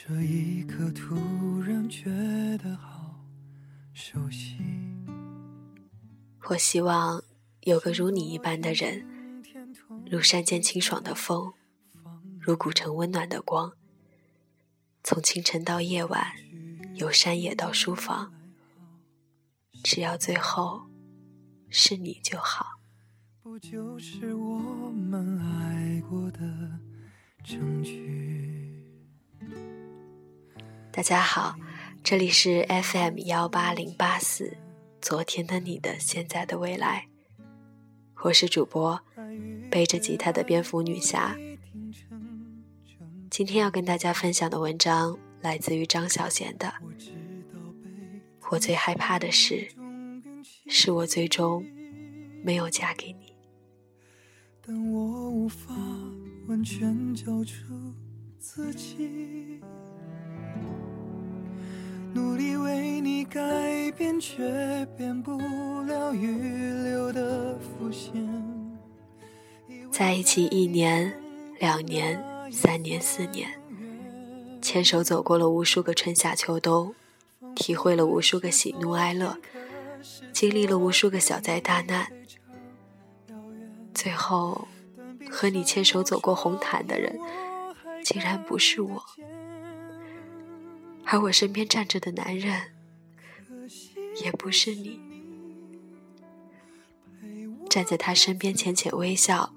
这一刻突然觉得好熟悉。我希望有个如你一般的人，如山间清爽的风，如古城温暖的光。从清晨到夜晚，由山野到书房，只要最后是你就好。不就是我们爱过的证据？大家好，这里是 FM 幺八零八四，昨天的你的现在的未来，我是主播背着吉他的蝙蝠女侠。今天要跟大家分享的文章来自于张小娴的《我最害怕的事，是我最终没有嫁给你》。但我无法完全交出自己。努力为你改变，却变不了预留的伏线。在一起一年、两年、三年、四年，牵手走过了无数个春夏秋冬，体会了无数个喜怒哀乐，经历了无数个小灾大难，最后和你牵手走过红毯的人，竟然不是我。而我身边站着的男人，也不是你。站在他身边浅浅微笑，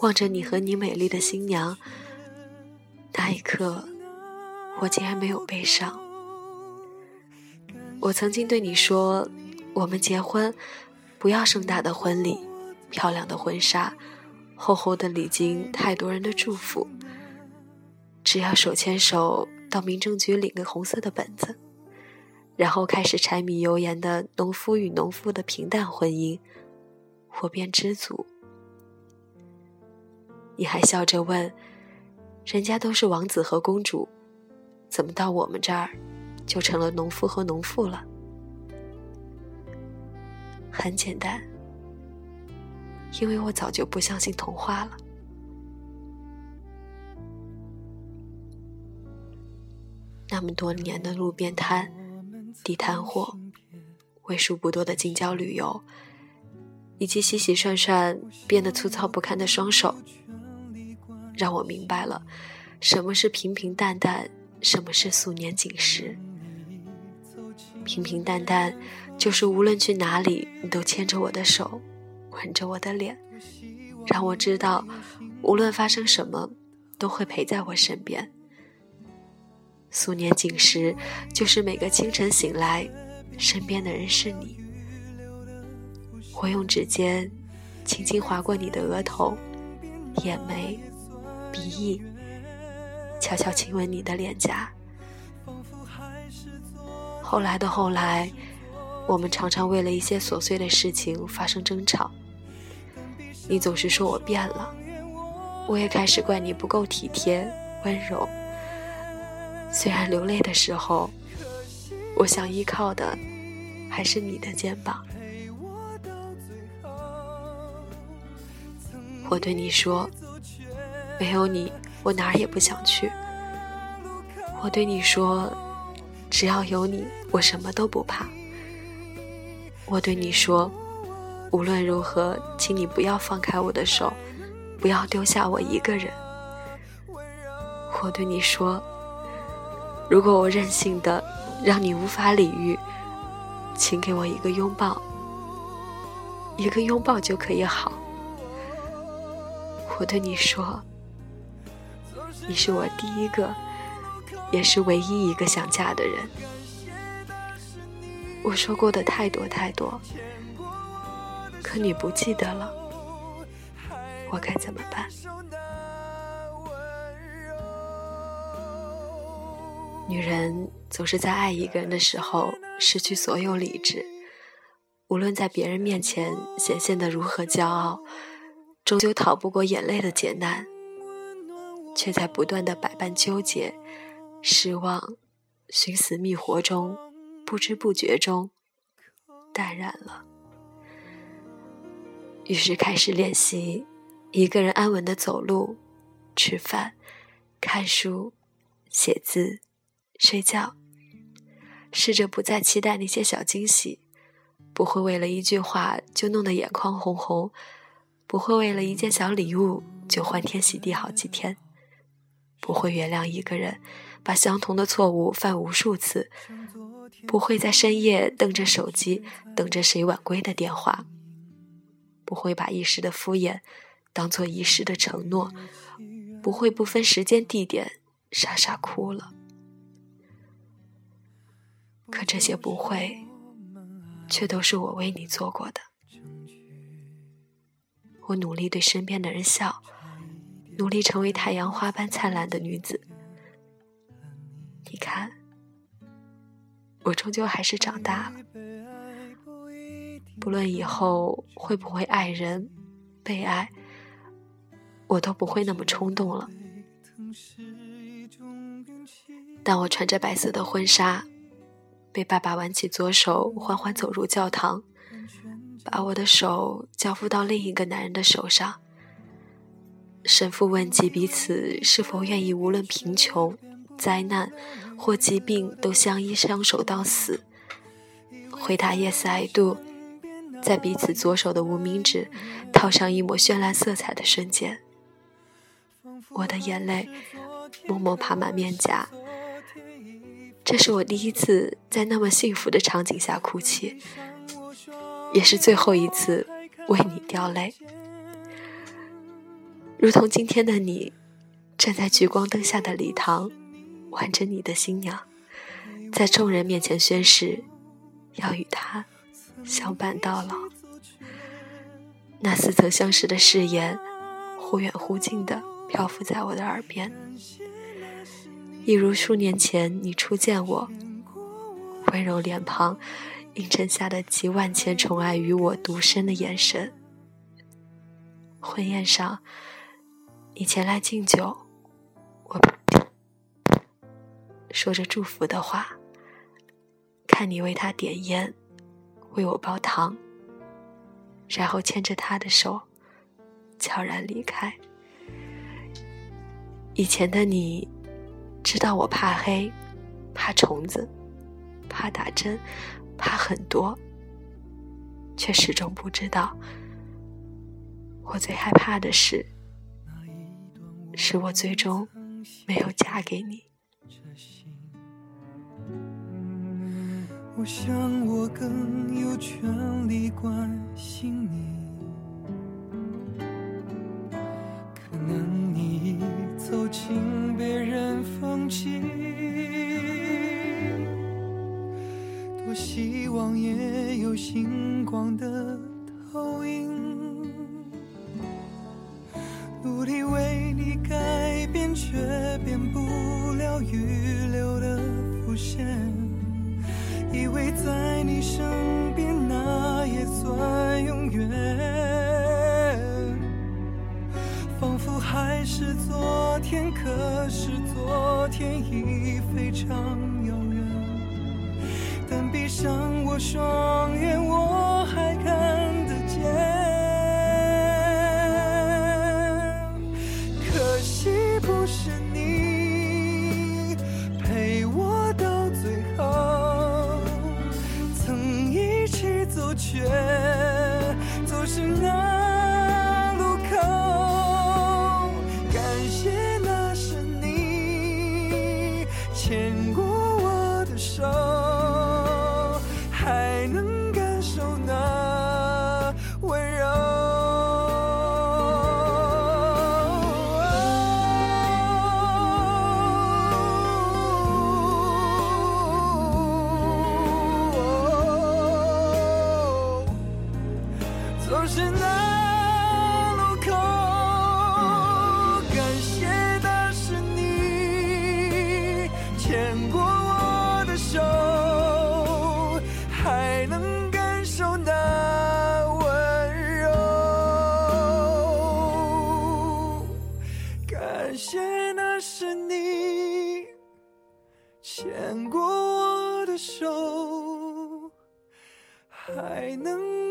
望着你和你美丽的新娘，那一刻，我竟然没有悲伤。我曾经对你说，我们结婚，不要盛大的婚礼，漂亮的婚纱，厚厚的礼金，太多人的祝福，只要手牵手。到民政局领个红色的本子，然后开始柴米油盐的农夫与农妇的平淡婚姻，我便知足。你还笑着问：“人家都是王子和公主，怎么到我们这儿就成了农夫和农妇了？”很简单，因为我早就不相信童话了。那么多年的路边摊、地摊货，为数不多的近郊旅游，以及洗洗涮涮变得粗糙不堪的双手，让我明白了什么是平平淡淡，什么是素年锦时。平平淡淡，就是无论去哪里，你都牵着我的手，吻着我的脸，让我知道，无论发生什么，都会陪在我身边。素年锦时，就是每个清晨醒来，身边的人是你。我用指尖轻轻划过你的额头、眼眉、鼻翼，悄悄亲吻你的脸颊。后来的后来，我们常常为了一些琐碎的事情发生争吵。你总是说我变了，我也开始怪你不够体贴、温柔。虽然流泪的时候，我想依靠的还是你的肩膀。我对你说，没有你，我哪儿也不想去。我对你说，只要有你，我什么都不怕。我对你说，无论如何，请你不要放开我的手，不要丢下我一个人。我对你说。如果我任性的让你无法理喻，请给我一个拥抱，一个拥抱就可以好。我对你说，你是我第一个，也是唯一一个想嫁的人。我说过的太多太多，可你不记得了，我该怎么办？女人总是在爱一个人的时候失去所有理智，无论在别人面前显现的如何骄傲，终究逃不过眼泪的劫难，却在不断的百般纠结、失望、寻死觅活中，不知不觉中淡然了。于是开始练习一个人安稳的走路、吃饭、看书。写字、睡觉，试着不再期待那些小惊喜，不会为了一句话就弄得眼眶红红，不会为了一件小礼物就欢天喜地好几天，不会原谅一个人把相同的错误犯无数次，不会在深夜瞪着手机等着谁晚归的电话，不会把一时的敷衍当做一世的承诺。不会不分时间地点傻傻哭了，可这些不会，却都是我为你做过的。我努力对身边的人笑，努力成为太阳花般灿烂的女子。你看，我终究还是长大了。不论以后会不会爱人、被爱。我都不会那么冲动了。但我穿着白色的婚纱，被爸爸挽起左手，缓缓走入教堂，把我的手交付到另一个男人的手上。神父问及彼此是否愿意，无论贫穷、灾难或疾病，都相依相守到死。回答：Yes, I do。在彼此左手的无名指套上一抹绚烂色彩的瞬间。我的眼泪默默爬满面颊，这是我第一次在那么幸福的场景下哭泣，也是最后一次为你掉泪。如同今天的你，站在聚光灯下的礼堂，挽着你的新娘，在众人面前宣誓，要与他相伴到老。那似曾相识的誓言，忽远忽近的。漂浮在我的耳边，一如数年前你初见我，温柔脸庞映衬下的集万千宠爱于我独身的眼神。婚宴上，你前来敬酒，我说着祝福的话，看你为他点烟，为我煲汤，然后牵着他的手，悄然离开。以前的你，知道我怕黑，怕虫子，怕打针，怕很多，却始终不知道，我最害怕的事，是我最终没有嫁给你。我想我更有权利关心你。预留的伏线，以为在你身边那也算永远。仿佛还是昨天，可是昨天已非常遥远。但闭上我双眼，是那路口感谢那是你牵过我的手还能感受那温柔感谢那是你牵过我的手还能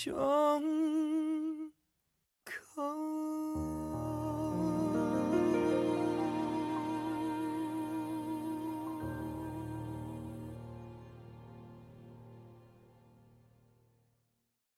sure